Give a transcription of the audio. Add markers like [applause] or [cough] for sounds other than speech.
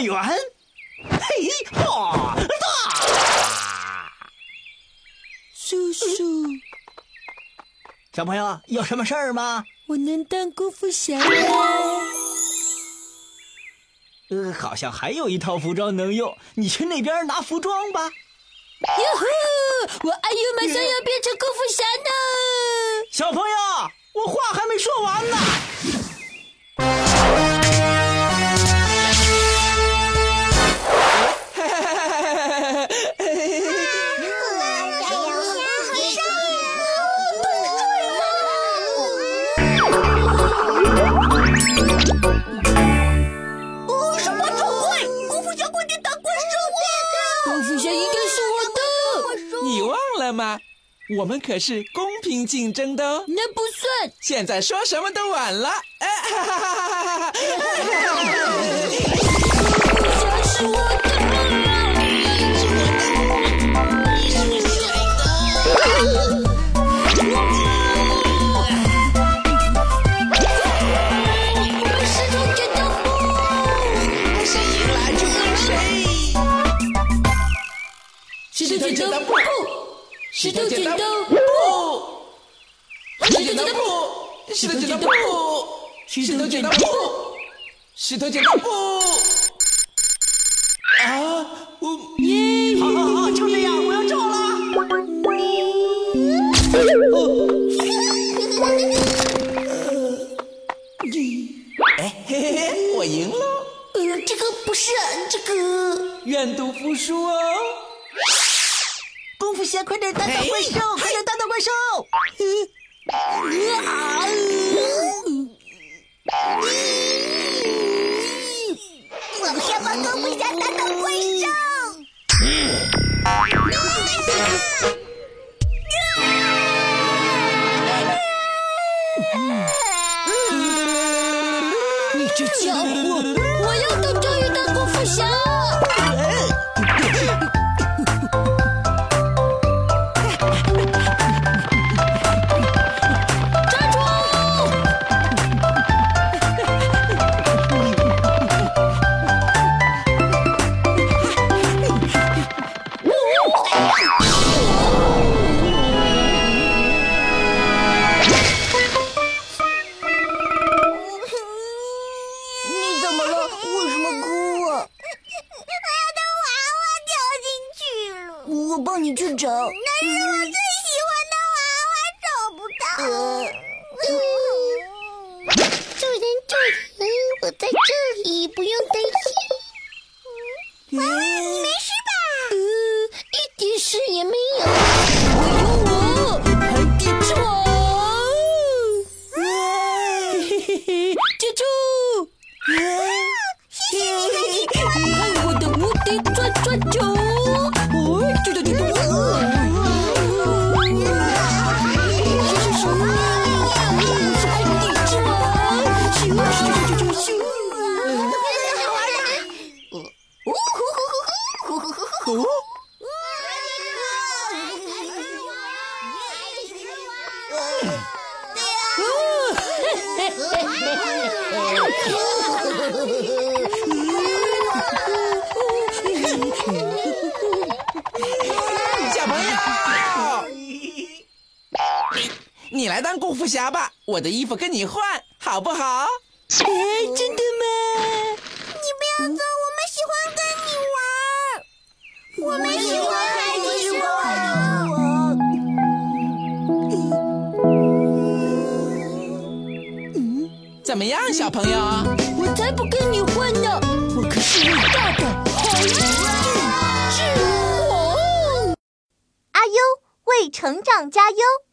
园嘿哈啊叔叔。小朋友有什么事儿吗？我能当功夫侠吗呃好像还有一套服装能用你去那边拿服装吧。哟呵我阿 u 马上要变成功夫侠呢小朋友我话还没说完呢。了吗？我们可是公平竞争的哦。那不算。现在说什么都晚了。哎 [laughs] 哈哈哈哈哈！哈！功夫侠是我的。石头剪刀布，谁赢了就赢谁。石头剪刀布，石头剪刀布，石头剪刀布，石头剪刀布，石头剪刀布，石头剪刀布。啊，我好好好，就这样，我要走了。哎嘿嘿嘿，我赢了，呃，这个不是这个。愿赌服输哦。功夫侠，快点打倒怪兽，快点打倒怪兽！我为什么哭啊？我要的娃娃掉进去了。我帮你去找。那是我最喜欢的娃娃，找不到。救人，救人，我在这里，不用担心。娃看我的无敌转转球！哦，嘟嘟嘟嘟！是是是，是海底之王！咻咻咻咻咻咻！哦，小朋友，你你来当功夫侠吧，我的衣服跟你换，好不好？哎，真的吗？你不要走，我们喜欢跟你玩。我们喜欢海底之王。怎么样，小朋友？我才不跟你混呢！成长加优。